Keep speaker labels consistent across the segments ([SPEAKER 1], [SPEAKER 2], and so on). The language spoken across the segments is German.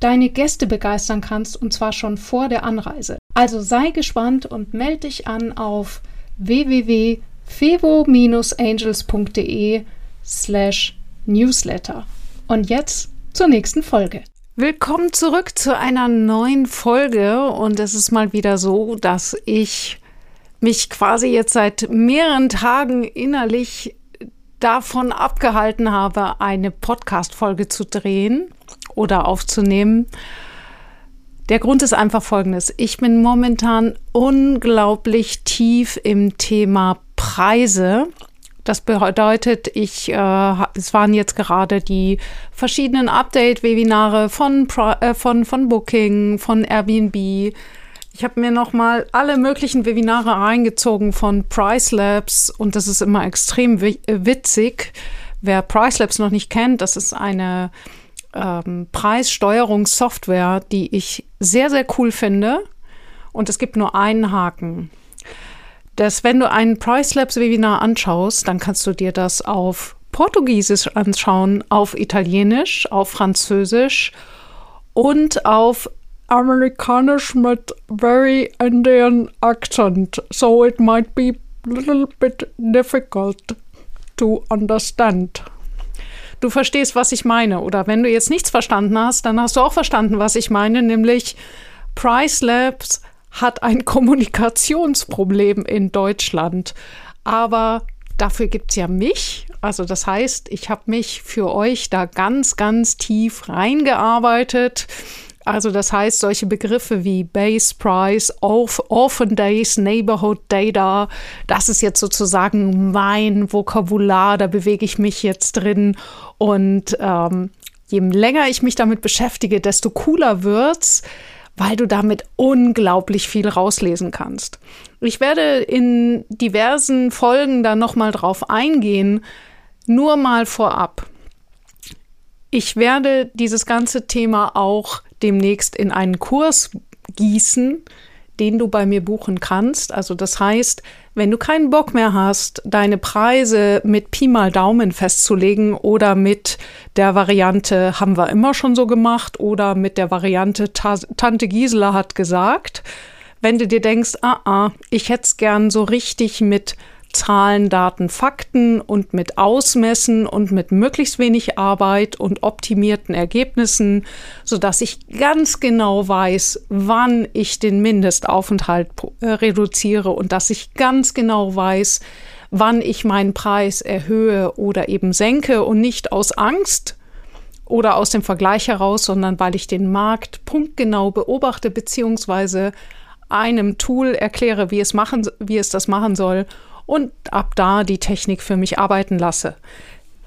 [SPEAKER 1] deine Gäste begeistern kannst, und zwar schon vor der Anreise. Also sei gespannt und melde dich an auf www.fevo-angels.de slash newsletter. Und jetzt zur nächsten Folge. Willkommen zurück zu einer neuen Folge und es ist mal wieder so, dass ich mich quasi jetzt seit mehreren Tagen innerlich davon abgehalten habe, eine Podcast-Folge zu drehen oder aufzunehmen. Der Grund ist einfach folgendes. Ich bin momentan unglaublich tief im Thema Preise das bedeutet, ich, äh, es waren jetzt gerade die verschiedenen Update-Webinare von, äh, von, von Booking, von Airbnb. Ich habe mir nochmal alle möglichen Webinare reingezogen von Price Labs und das ist immer extrem äh, witzig. Wer Price Labs noch nicht kennt, das ist eine ähm, Preissteuerungssoftware, die ich sehr, sehr cool finde. Und es gibt nur einen Haken dass wenn du ein Price Labs Webinar anschaust, dann kannst du dir das auf Portugiesisch anschauen, auf Italienisch, auf Französisch und auf Amerikanisch mit very Indian accent. So it might be a little bit difficult to understand. Du verstehst, was ich meine. Oder wenn du jetzt nichts verstanden hast, dann hast du auch verstanden, was ich meine, nämlich Price Labs hat ein Kommunikationsproblem in Deutschland. Aber dafür gibt es ja mich. Also das heißt, ich habe mich für euch da ganz, ganz tief reingearbeitet. Also das heißt, solche Begriffe wie Base Price, Orphan Days, Neighborhood Data, das ist jetzt sozusagen mein Vokabular, da bewege ich mich jetzt drin. Und ähm, je länger ich mich damit beschäftige, desto cooler wird's weil du damit unglaublich viel rauslesen kannst. Ich werde in diversen Folgen da nochmal drauf eingehen, nur mal vorab. Ich werde dieses ganze Thema auch demnächst in einen Kurs gießen, den du bei mir buchen kannst. Also das heißt, wenn du keinen Bock mehr hast, deine Preise mit Pi mal Daumen festzulegen oder mit der Variante haben wir immer schon so gemacht oder mit der Variante Ta Tante Gisela hat gesagt, wenn du dir denkst, ah, ah, ich hätte es gern so richtig mit Zahlen, Daten, Fakten und mit Ausmessen und mit möglichst wenig Arbeit und optimierten Ergebnissen, sodass ich ganz genau weiß, wann ich den Mindestaufenthalt äh, reduziere und dass ich ganz genau weiß, wann ich meinen Preis erhöhe oder eben senke und nicht aus Angst oder aus dem Vergleich heraus, sondern weil ich den Markt punktgenau beobachte beziehungsweise einem Tool erkläre, wie es machen, wie es das machen soll und ab da die Technik für mich arbeiten lasse.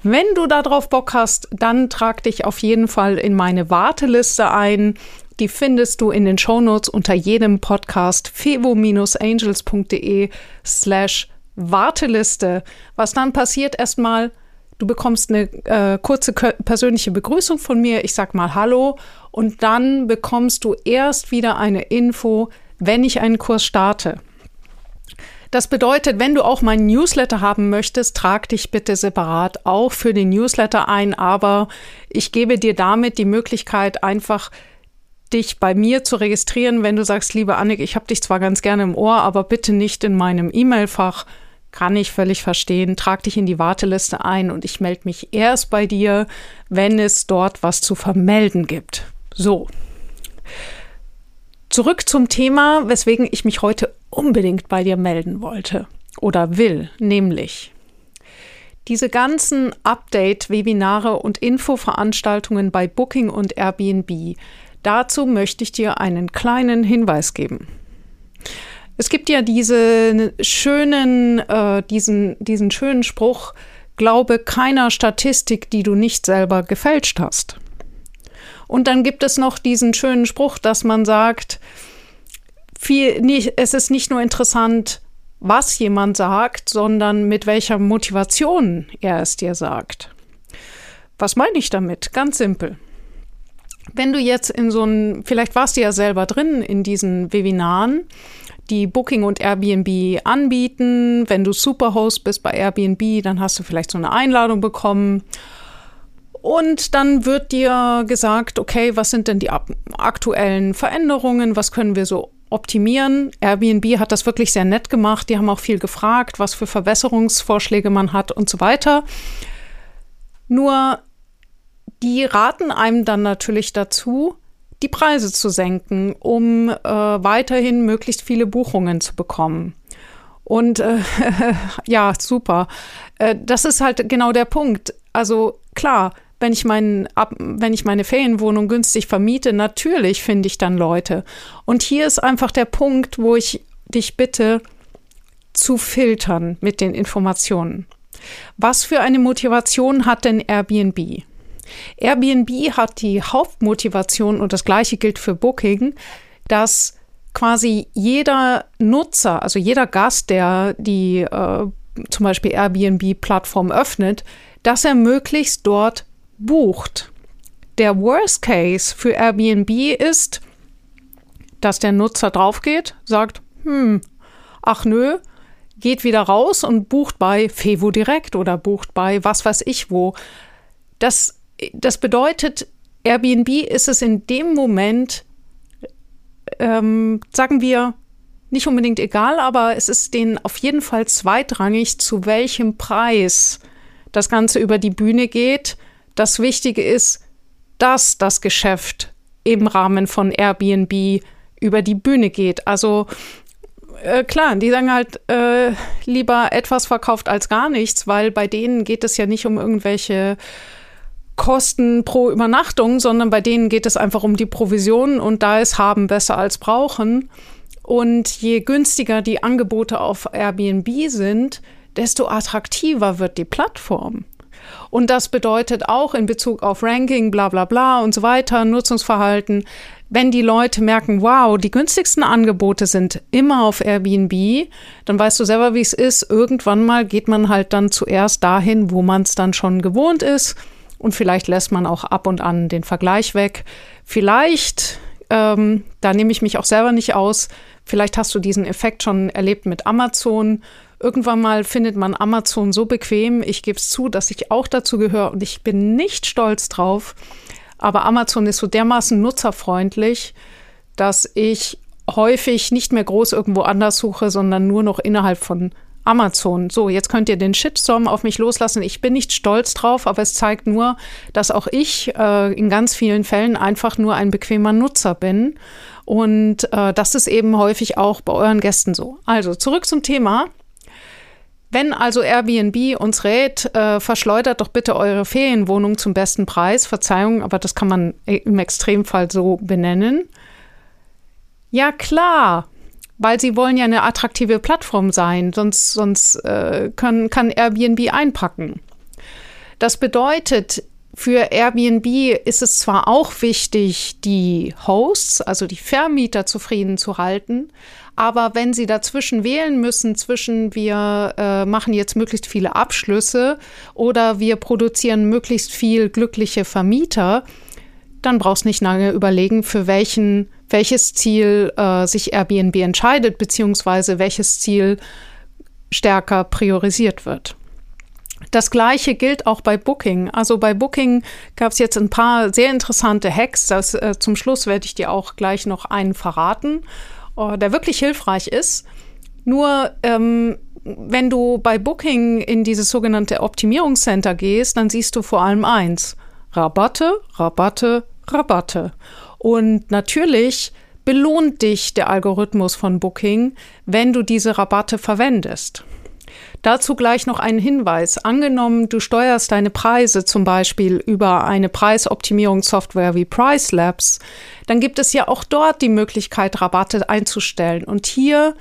[SPEAKER 1] Wenn du darauf Bock hast, dann trag dich auf jeden Fall in meine Warteliste ein. Die findest du in den Shownotes unter jedem Podcast fevo-angels.de slash Warteliste. Was dann passiert erstmal, du bekommst eine äh, kurze persönliche Begrüßung von mir. Ich sag mal Hallo und dann bekommst du erst wieder eine Info, wenn ich einen Kurs starte. Das bedeutet, wenn du auch meinen Newsletter haben möchtest, trag dich bitte separat auch für den Newsletter ein, aber ich gebe dir damit die Möglichkeit, einfach dich bei mir zu registrieren, wenn du sagst, liebe Annik, ich habe dich zwar ganz gerne im Ohr, aber bitte nicht in meinem E-Mail-Fach. Kann ich völlig verstehen. Trag dich in die Warteliste ein und ich melde mich erst bei dir, wenn es dort was zu vermelden gibt. So. Zurück zum Thema, weswegen ich mich heute unbedingt bei dir melden wollte oder will, nämlich diese ganzen Update-Webinare und Infoveranstaltungen bei Booking und Airbnb. Dazu möchte ich dir einen kleinen Hinweis geben. Es gibt ja diese schönen, äh, diesen, diesen schönen Spruch, glaube keiner Statistik, die du nicht selber gefälscht hast. Und dann gibt es noch diesen schönen Spruch, dass man sagt, viel, nicht, es ist nicht nur interessant, was jemand sagt, sondern mit welcher Motivation er es dir sagt. Was meine ich damit? Ganz simpel. Wenn du jetzt in so ein, vielleicht warst du ja selber drin in diesen Webinaren, die Booking und Airbnb anbieten. Wenn du Superhost bist bei Airbnb, dann hast du vielleicht so eine Einladung bekommen. Und dann wird dir gesagt, okay, was sind denn die aktuellen Veränderungen? Was können wir so optimieren. Airbnb hat das wirklich sehr nett gemacht. Die haben auch viel gefragt, was für Verbesserungsvorschläge man hat und so weiter. Nur die raten einem dann natürlich dazu, die Preise zu senken, um äh, weiterhin möglichst viele Buchungen zu bekommen. Und äh, ja, super. Äh, das ist halt genau der Punkt. Also klar, wenn ich, mein, wenn ich meine Ferienwohnung günstig vermiete, natürlich finde ich dann Leute. Und hier ist einfach der Punkt, wo ich dich bitte zu filtern mit den Informationen. Was für eine Motivation hat denn Airbnb? Airbnb hat die Hauptmotivation, und das gleiche gilt für Booking, dass quasi jeder Nutzer, also jeder Gast, der die äh, zum Beispiel Airbnb-Plattform öffnet, dass er möglichst dort bucht. Der Worst Case für Airbnb ist, dass der Nutzer draufgeht, sagt, hm, ach nö, geht wieder raus und bucht bei Fevo direkt oder bucht bei was weiß ich wo. Das, das bedeutet, Airbnb ist es in dem Moment, ähm, sagen wir, nicht unbedingt egal, aber es ist denen auf jeden Fall zweitrangig, zu welchem Preis das Ganze über die Bühne geht das Wichtige ist, dass das Geschäft im Rahmen von Airbnb über die Bühne geht. Also äh, klar, die sagen halt äh, lieber etwas verkauft als gar nichts, weil bei denen geht es ja nicht um irgendwelche Kosten pro Übernachtung, sondern bei denen geht es einfach um die Provision und da ist haben besser als brauchen. Und je günstiger die Angebote auf Airbnb sind, desto attraktiver wird die Plattform. Und das bedeutet auch in Bezug auf Ranking, bla bla bla und so weiter, Nutzungsverhalten, wenn die Leute merken, wow, die günstigsten Angebote sind immer auf Airbnb, dann weißt du selber, wie es ist. Irgendwann mal geht man halt dann zuerst dahin, wo man es dann schon gewohnt ist. Und vielleicht lässt man auch ab und an den Vergleich weg. Vielleicht, ähm, da nehme ich mich auch selber nicht aus, vielleicht hast du diesen Effekt schon erlebt mit Amazon Irgendwann mal findet man Amazon so bequem. Ich gebe es zu, dass ich auch dazu gehöre und ich bin nicht stolz drauf. Aber Amazon ist so dermaßen nutzerfreundlich, dass ich häufig nicht mehr groß irgendwo anders suche, sondern nur noch innerhalb von Amazon. So, jetzt könnt ihr den Shitstorm auf mich loslassen. Ich bin nicht stolz drauf, aber es zeigt nur, dass auch ich äh, in ganz vielen Fällen einfach nur ein bequemer Nutzer bin. Und äh, das ist eben häufig auch bei euren Gästen so. Also zurück zum Thema. Wenn also Airbnb uns rät, äh, verschleudert doch bitte eure Ferienwohnung zum besten Preis. Verzeihung, aber das kann man im Extremfall so benennen. Ja, klar, weil sie wollen ja eine attraktive Plattform sein, sonst, sonst äh, können, kann Airbnb einpacken. Das bedeutet, für Airbnb ist es zwar auch wichtig, die Hosts, also die Vermieter zufrieden zu halten, aber wenn Sie dazwischen wählen müssen, zwischen wir äh, machen jetzt möglichst viele Abschlüsse oder wir produzieren möglichst viel glückliche Vermieter, dann brauchst nicht lange überlegen, für welchen, welches Ziel äh, sich Airbnb entscheidet, beziehungsweise welches Ziel stärker priorisiert wird. Das gleiche gilt auch bei Booking. Also bei Booking gab es jetzt ein paar sehr interessante Hacks. Das, äh, zum Schluss werde ich dir auch gleich noch einen verraten oh, der wirklich hilfreich ist. Nur ähm, wenn du bei Booking in dieses sogenannte Optimierungscenter gehst, dann siehst du vor allem eins. Rabatte, Rabatte, Rabatte. Und natürlich belohnt dich der Algorithmus von Booking, wenn du diese Rabatte verwendest. Dazu gleich noch ein Hinweis. Angenommen, du steuerst deine Preise zum Beispiel über eine Preisoptimierungssoftware wie Pricelabs, dann gibt es ja auch dort die Möglichkeit, Rabatte einzustellen. Und hier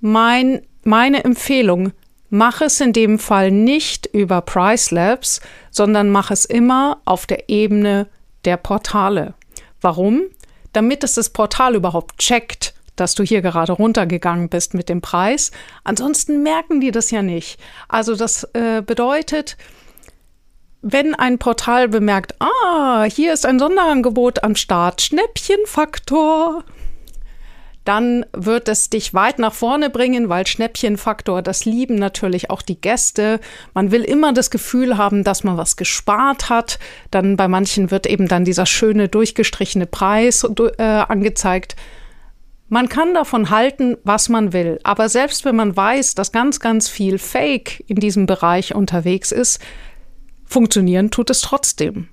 [SPEAKER 1] mein, meine Empfehlung, mach es in dem Fall nicht über Pricelabs, sondern mach es immer auf der Ebene der Portale. Warum? Damit es das Portal überhaupt checkt, dass du hier gerade runtergegangen bist mit dem Preis. Ansonsten merken die das ja nicht. Also das äh, bedeutet, wenn ein Portal bemerkt, ah, hier ist ein Sonderangebot am Start, Schnäppchenfaktor, dann wird es dich weit nach vorne bringen, weil Schnäppchenfaktor, das lieben natürlich auch die Gäste. Man will immer das Gefühl haben, dass man was gespart hat. Dann bei manchen wird eben dann dieser schöne durchgestrichene Preis äh, angezeigt. Man kann davon halten, was man will, aber selbst wenn man weiß, dass ganz, ganz viel Fake in diesem Bereich unterwegs ist, funktionieren tut es trotzdem.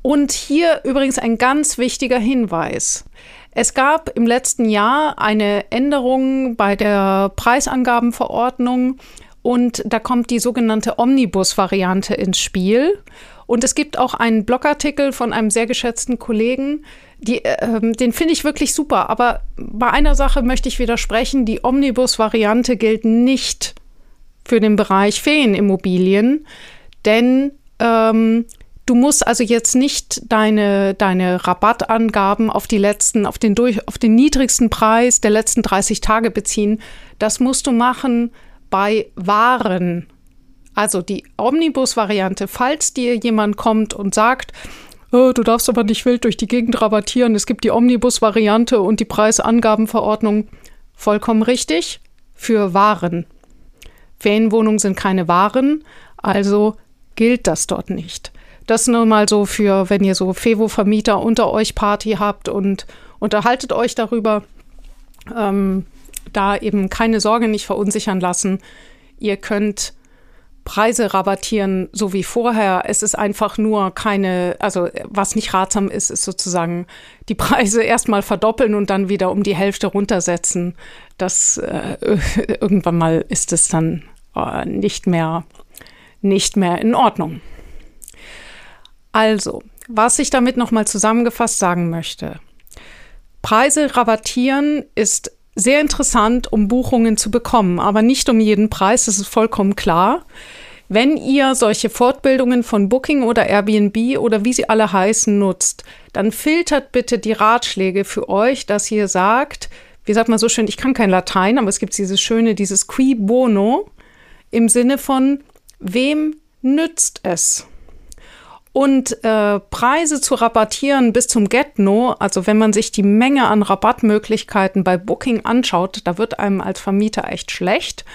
[SPEAKER 1] Und hier übrigens ein ganz wichtiger Hinweis. Es gab im letzten Jahr eine Änderung bei der Preisangabenverordnung und da kommt die sogenannte Omnibus-Variante ins Spiel. Und es gibt auch einen Blogartikel von einem sehr geschätzten Kollegen, die, äh, den finde ich wirklich super. Aber bei einer Sache möchte ich widersprechen. Die Omnibus-Variante gilt nicht für den Bereich Ferienimmobilien, denn ähm, Du musst also jetzt nicht deine, deine Rabattangaben auf die letzten, auf den, durch, auf den niedrigsten Preis der letzten 30 Tage beziehen. Das musst du machen bei Waren. Also die Omnibus-Variante, falls dir jemand kommt und sagt, oh, du darfst aber nicht wild durch die Gegend rabattieren, es gibt die Omnibus-Variante und die Preisangabenverordnung, vollkommen richtig, für Waren. Ferienwohnungen sind keine Waren, also gilt das dort nicht. Das nur mal so für, wenn ihr so Fevo-Vermieter unter euch Party habt und unterhaltet euch darüber. Ähm, da eben keine Sorge nicht verunsichern lassen. Ihr könnt Preise rabattieren, so wie vorher. Es ist einfach nur keine, also was nicht ratsam ist, ist sozusagen die Preise erstmal verdoppeln und dann wieder um die Hälfte runtersetzen. Das äh, irgendwann mal ist es dann äh, nicht mehr, nicht mehr in Ordnung. Also, was ich damit nochmal zusammengefasst sagen möchte. Preise rabattieren ist sehr interessant, um Buchungen zu bekommen, aber nicht um jeden Preis, das ist vollkommen klar. Wenn ihr solche Fortbildungen von Booking oder Airbnb oder wie sie alle heißen nutzt, dann filtert bitte die Ratschläge für euch, dass ihr sagt, wie sagt man so schön, ich kann kein Latein, aber es gibt dieses schöne, dieses qui bono im Sinne von, wem nützt es? Und äh, Preise zu rabattieren bis zum Get-No, also wenn man sich die Menge an Rabattmöglichkeiten bei Booking anschaut, da wird einem als Vermieter echt schlecht.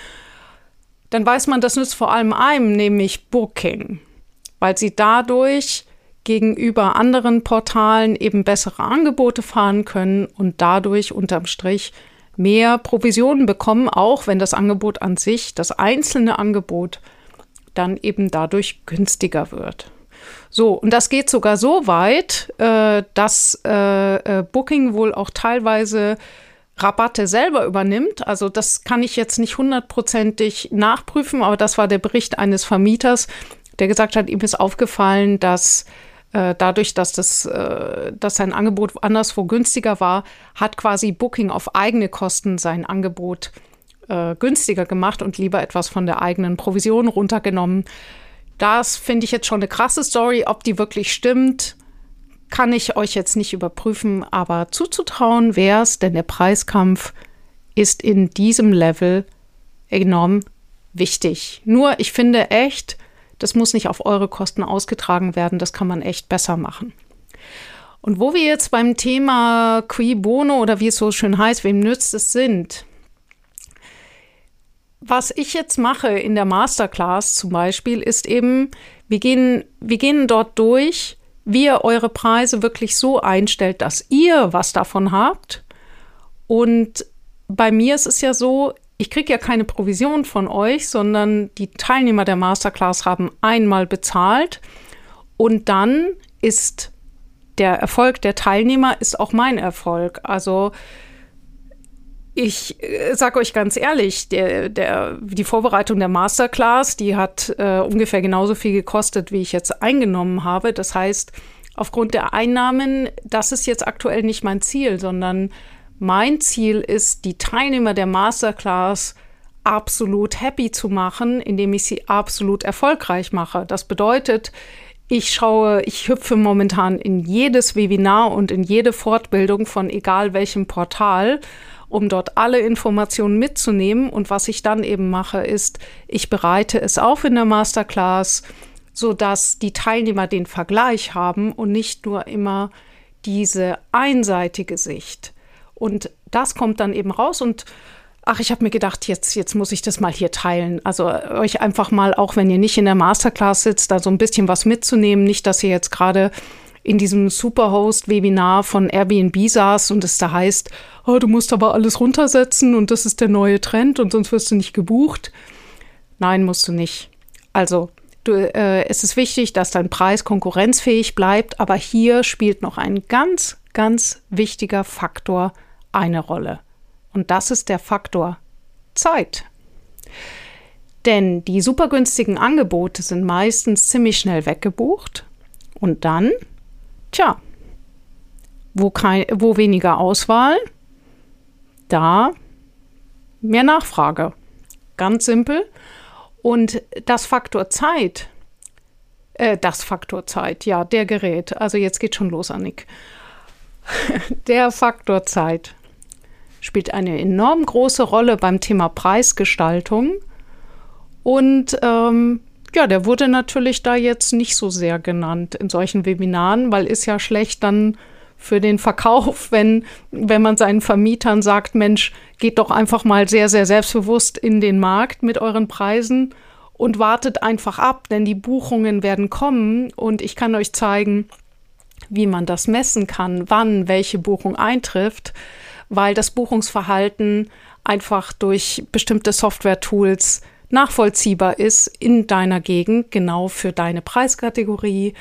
[SPEAKER 1] Dann weiß man, das nützt vor allem einem, nämlich Booking, weil sie dadurch gegenüber anderen Portalen eben bessere Angebote fahren können und dadurch unterm Strich mehr Provisionen bekommen, auch wenn das Angebot an sich, das einzelne Angebot, dann eben dadurch günstiger wird. So, und das geht sogar so weit, äh, dass äh, äh, Booking wohl auch teilweise Rabatte selber übernimmt. Also das kann ich jetzt nicht hundertprozentig nachprüfen, aber das war der Bericht eines Vermieters, der gesagt hat, ihm ist aufgefallen, dass äh, dadurch, dass, das, äh, dass sein Angebot anderswo günstiger war, hat quasi Booking auf eigene Kosten sein Angebot günstiger gemacht und lieber etwas von der eigenen Provision runtergenommen. Das finde ich jetzt schon eine krasse Story. Ob die wirklich stimmt, kann ich euch jetzt nicht überprüfen, aber zuzutrauen wäre es, denn der Preiskampf ist in diesem Level enorm wichtig. Nur, ich finde echt, das muss nicht auf eure Kosten ausgetragen werden, das kann man echt besser machen. Und wo wir jetzt beim Thema Qui Bono oder wie es so schön heißt, wem nützt es sind, was ich jetzt mache in der Masterclass zum Beispiel, ist eben, wir gehen, wir gehen dort durch, wie ihr eure Preise wirklich so einstellt, dass ihr was davon habt. Und bei mir ist es ja so, ich kriege ja keine Provision von euch, sondern die Teilnehmer der Masterclass haben einmal bezahlt und dann ist der Erfolg der Teilnehmer ist auch mein Erfolg. Also ich äh, sage euch ganz ehrlich, der, der, die Vorbereitung der Masterclass, die hat äh, ungefähr genauso viel gekostet, wie ich jetzt eingenommen habe. Das heißt, aufgrund der Einnahmen, das ist jetzt aktuell nicht mein Ziel, sondern mein Ziel ist, die Teilnehmer der Masterclass absolut happy zu machen, indem ich sie absolut erfolgreich mache. Das bedeutet, Ich schaue, ich hüpfe momentan in jedes Webinar und in jede Fortbildung von egal welchem Portal, um dort alle Informationen mitzunehmen. Und was ich dann eben mache, ist, ich bereite es auf in der Masterclass, sodass die Teilnehmer den Vergleich haben und nicht nur immer diese einseitige Sicht. Und das kommt dann eben raus und ach, ich habe mir gedacht, jetzt, jetzt muss ich das mal hier teilen. Also euch einfach mal, auch wenn ihr nicht in der Masterclass sitzt, da so ein bisschen was mitzunehmen. Nicht, dass ihr jetzt gerade in diesem Superhost-Webinar von Airbnb saß und es da heißt, oh, du musst aber alles runtersetzen und das ist der neue Trend und sonst wirst du nicht gebucht. Nein, musst du nicht. Also, du, äh, es ist wichtig, dass dein Preis konkurrenzfähig bleibt, aber hier spielt noch ein ganz, ganz wichtiger Faktor eine Rolle. Und das ist der Faktor Zeit. Denn die super günstigen Angebote sind meistens ziemlich schnell weggebucht. Und dann, tja, wo, kein, wo weniger Auswahl, da mehr Nachfrage. Ganz simpel. Und das Faktor Zeit, äh, das Faktor Zeit, ja, der Gerät, also jetzt geht schon los, Annik. der Faktor Zeit spielt eine enorm große Rolle beim Thema Preisgestaltung. Und ähm, ja, der wurde natürlich da jetzt nicht so sehr genannt in solchen Webinaren, weil ist ja schlecht dann für den Verkauf, wenn, wenn man seinen Vermietern sagt, Mensch, geht doch einfach mal sehr, sehr selbstbewusst in den Markt mit euren Preisen und wartet einfach ab, denn die Buchungen werden kommen und ich kann euch zeigen, wie man das messen kann, wann welche Buchung eintrifft weil das Buchungsverhalten einfach durch bestimmte Software-Tools nachvollziehbar ist in deiner Gegend, genau für deine Preiskategorie.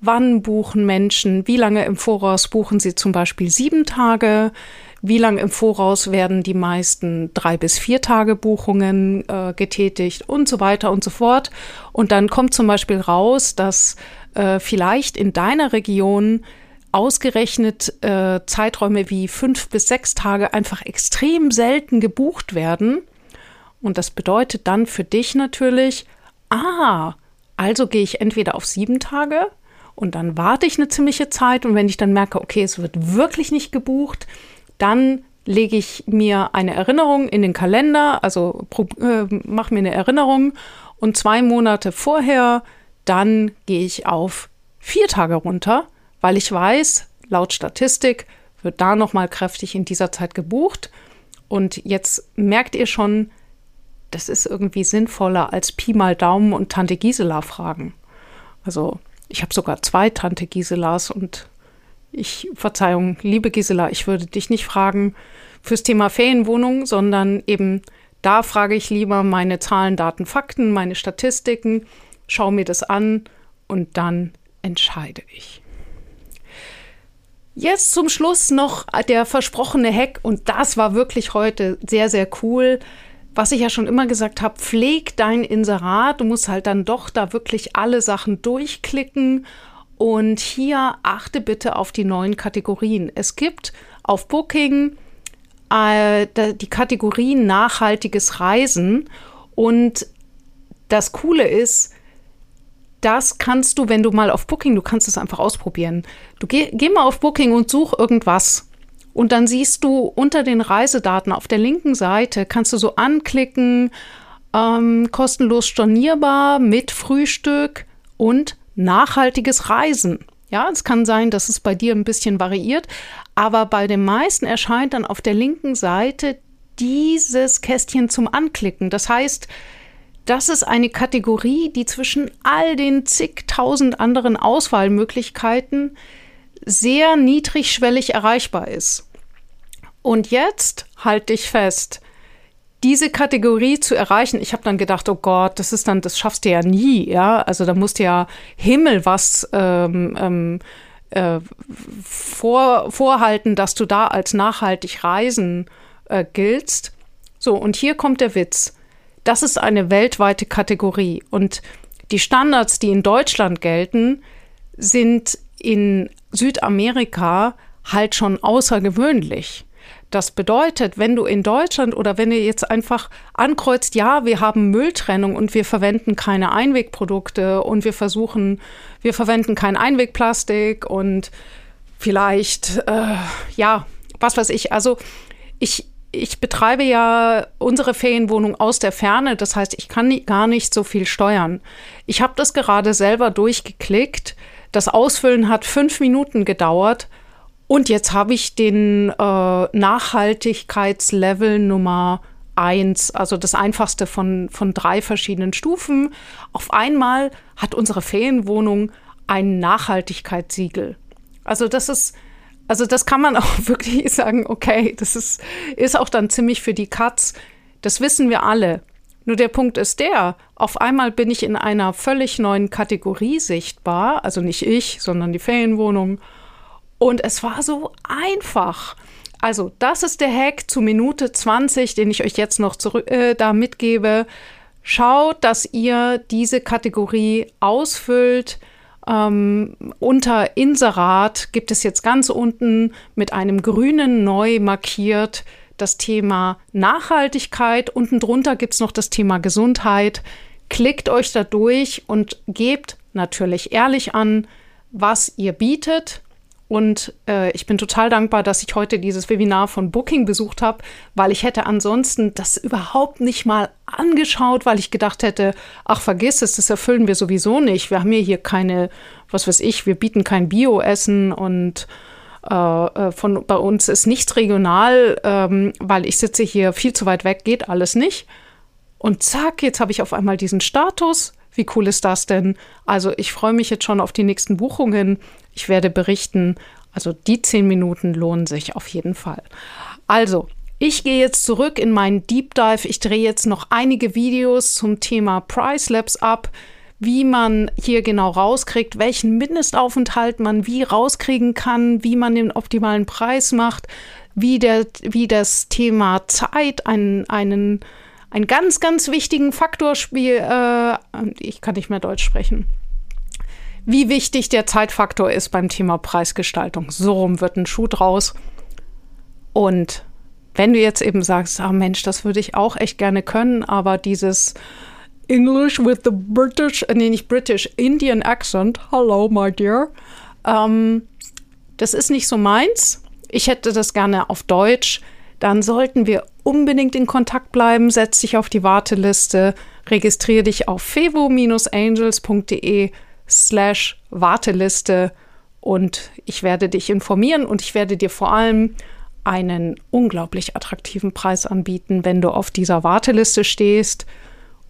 [SPEAKER 1] Wann buchen Menschen? Wie lange im Voraus buchen sie zum Beispiel sieben Tage? Wie lange im Voraus werden die meisten drei bis vier Tage Buchungen äh, getätigt und so weiter und so fort? Und dann kommt zum Beispiel raus, dass äh, vielleicht in deiner Region ausgerechnet äh, Zeiträume wie fünf bis sechs Tage einfach extrem selten gebucht werden. Und das bedeutet dann für dich natürlich, ah, also gehe ich entweder auf sieben Tage und dann warte ich eine ziemliche Zeit und wenn ich dann merke, okay, es wird wirklich nicht gebucht, dann lege ich mir eine Erinnerung in den Kalender, also äh, mache mir eine Erinnerung und zwei Monate vorher, dann gehe ich auf vier Tage runter weil ich weiß, laut Statistik wird da noch mal kräftig in dieser Zeit gebucht. Und jetzt merkt ihr schon, das ist irgendwie sinnvoller als Pi mal Daumen und Tante Gisela fragen. Also ich habe sogar zwei Tante Giselas und ich, Verzeihung, liebe Gisela, ich würde dich nicht fragen fürs Thema Ferienwohnung, sondern eben da frage ich lieber meine Zahlen, Daten, Fakten, meine Statistiken, schaue mir das an und dann entscheide ich. Jetzt zum Schluss noch der versprochene Hack und das war wirklich heute sehr, sehr cool. Was ich ja schon immer gesagt habe, pfleg dein Inserat. Du musst halt dann doch da wirklich alle Sachen durchklicken. Und hier achte bitte auf die neuen Kategorien. Es gibt auf Booking äh, die Kategorie nachhaltiges Reisen. Und das Coole ist, das kannst du, wenn du mal auf Booking, du kannst es einfach ausprobieren. Du geh, geh mal auf Booking und such irgendwas. Und dann siehst du unter den Reisedaten auf der linken Seite, kannst du so anklicken, ähm, kostenlos stornierbar mit Frühstück und nachhaltiges Reisen. Ja, es kann sein, dass es bei dir ein bisschen variiert, aber bei den meisten erscheint dann auf der linken Seite dieses Kästchen zum Anklicken. Das heißt, das ist eine Kategorie, die zwischen all den zigtausend anderen Auswahlmöglichkeiten sehr niedrigschwellig erreichbar ist. Und jetzt halt dich fest, diese Kategorie zu erreichen, ich habe dann gedacht, oh Gott, das ist dann, das schaffst du ja nie, ja. Also da musst du ja Himmel was ähm, ähm, äh, vor, vorhalten, dass du da als nachhaltig reisen äh, giltst. So, und hier kommt der Witz. Das ist eine weltweite Kategorie. Und die Standards, die in Deutschland gelten, sind in Südamerika halt schon außergewöhnlich. Das bedeutet, wenn du in Deutschland oder wenn ihr jetzt einfach ankreuzt, ja, wir haben Mülltrennung und wir verwenden keine Einwegprodukte und wir versuchen, wir verwenden kein Einwegplastik und vielleicht, äh, ja, was weiß ich. Also ich, ich betreibe ja unsere Ferienwohnung aus der Ferne. Das heißt, ich kann nie, gar nicht so viel steuern. Ich habe das gerade selber durchgeklickt. Das Ausfüllen hat fünf Minuten gedauert. Und jetzt habe ich den äh, Nachhaltigkeitslevel Nummer eins, also das einfachste von, von drei verschiedenen Stufen. Auf einmal hat unsere Ferienwohnung ein Nachhaltigkeitssiegel. Also das ist also das kann man auch wirklich sagen, okay, das ist, ist auch dann ziemlich für die Katz. Das wissen wir alle. Nur der Punkt ist der, auf einmal bin ich in einer völlig neuen Kategorie sichtbar, also nicht ich, sondern die Ferienwohnung. Und es war so einfach. Also, das ist der Hack zu Minute 20, den ich euch jetzt noch zurück, äh, da mitgebe. Schaut, dass ihr diese Kategorie ausfüllt ähm, unter Inserat gibt es jetzt ganz unten mit einem grünen neu markiert das Thema Nachhaltigkeit. Unten drunter gibt es noch das Thema Gesundheit. Klickt euch da durch und gebt natürlich ehrlich an, was ihr bietet und äh, ich bin total dankbar, dass ich heute dieses Webinar von Booking besucht habe, weil ich hätte ansonsten das überhaupt nicht mal angeschaut, weil ich gedacht hätte, ach vergiss es, das erfüllen wir sowieso nicht. Wir haben ja hier keine, was weiß ich, wir bieten kein Bio-Essen und äh, äh von bei uns ist nichts regional, ähm, weil ich sitze hier viel zu weit weg, geht alles nicht. Und zack, jetzt habe ich auf einmal diesen Status. Wie cool ist das denn? Also ich freue mich jetzt schon auf die nächsten Buchungen. Ich werde berichten. Also die zehn Minuten lohnen sich auf jeden Fall. Also, ich gehe jetzt zurück in meinen Deep Dive. Ich drehe jetzt noch einige Videos zum Thema Price Labs ab, wie man hier genau rauskriegt, welchen Mindestaufenthalt man wie rauskriegen kann, wie man den optimalen Preis macht, wie, der, wie das Thema Zeit einen, einen, einen ganz, ganz wichtigen Faktor spielt. Äh, ich kann nicht mehr Deutsch sprechen wie wichtig der Zeitfaktor ist beim Thema Preisgestaltung. So rum wird ein Schuh draus. Und wenn du jetzt eben sagst, ah Mensch, das würde ich auch echt gerne können, aber dieses English with the British, äh, nee, nicht British, Indian Accent, hello, my dear, ähm, das ist nicht so meins. Ich hätte das gerne auf Deutsch. Dann sollten wir unbedingt in Kontakt bleiben. Setz dich auf die Warteliste, registriere dich auf fevo-angels.de slash Warteliste und ich werde dich informieren und ich werde dir vor allem einen unglaublich attraktiven Preis anbieten, wenn du auf dieser Warteliste stehst,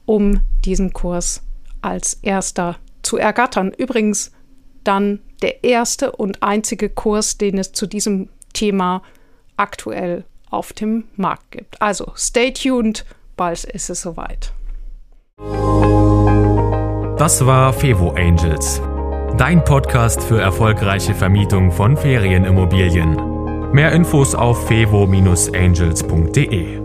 [SPEAKER 1] um diesen Kurs als erster zu ergattern. Übrigens dann der erste und einzige Kurs, den es zu diesem Thema aktuell auf dem Markt gibt. Also stay tuned, bald ist es soweit.
[SPEAKER 2] Das war Fevo Angels, dein Podcast für erfolgreiche Vermietung von Ferienimmobilien. Mehr Infos auf fevo-angels.de.